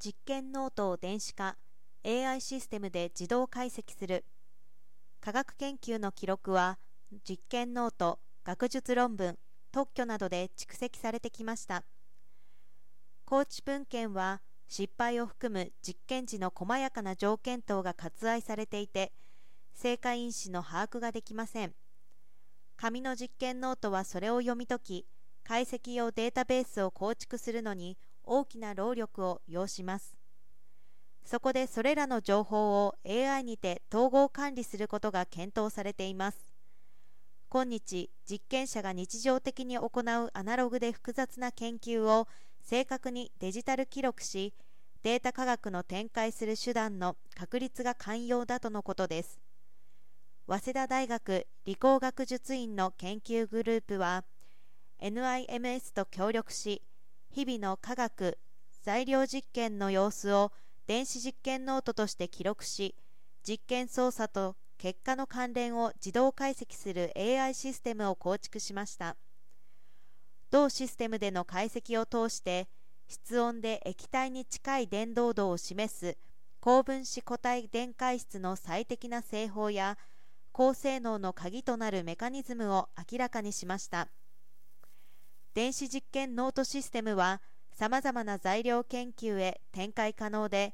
実験ノートを電子化 AI システムで自動解析する。科学研究の記録は実験ノート学術論文特許などで蓄積されてきました。公知文献は失敗を含む実験時の細やかな条件等が割愛されていて正解因子の把握ができません。紙の実験ノートはそれを読み解き解析用データベースを構築するのに大きな労力を要します。そこでそれらの情報を AI にて統合管理することが検討されています。今日実験者が日常的に行うアナログで複雑な研究を正確にデジタル記録しデータ科学の展開する手段の確立が寛容だとのことです。早稲田大学理工学術院の研究グループは NIMS と協力し日々の科学材料実験の様子を電子実験ノートとして記録し実験操作と結果の関連を自動解析する AI システムを構築しました。同システムでの解析を通して室温で液体に近い伝導度を示す高分子固体電解質の最適な製法や高性能の鍵となるメカニズムを明らかにしました。電子実験ノートシステムはさまざまな材料研究へ展開可能で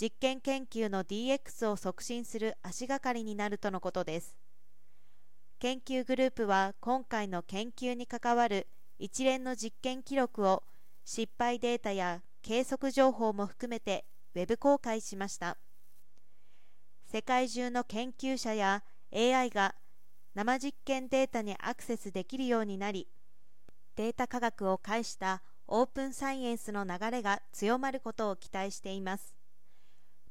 実験研究の DX を促進する足がかりになるとのことです。研究グループは今回の研究に関わる一連の実験記録を失敗データや計測情報も含めてウェブ公開しました。世界中の研究者や AI が生実験データにアクセスできるようになりデータ科学を介したオープンサイエンスの流れが強まることを期待しています。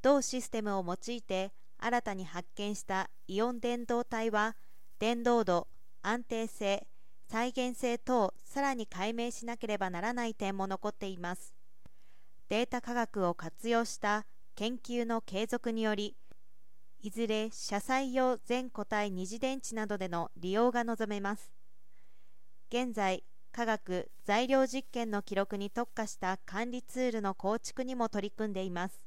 同システムを用いて新たに発見したイオン電導体は電動度安定性再現性等さらに解明しなければならない点も残っています。データ科学を活用した研究の継続によりいずれ車載用全固体二次電池などでの利用が望めます。現在科学材料実験の記録に特化した管理ツールの構築にも取り組んでいます。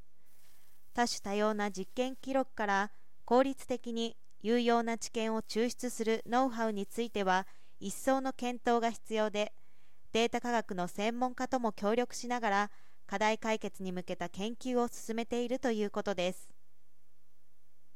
多種多様な実験記録から効率的に有用な知見を抽出するノウハウについては一層の検討が必要でデータ科学の専門家とも協力しながら課題解決に向けた研究を進めているということです。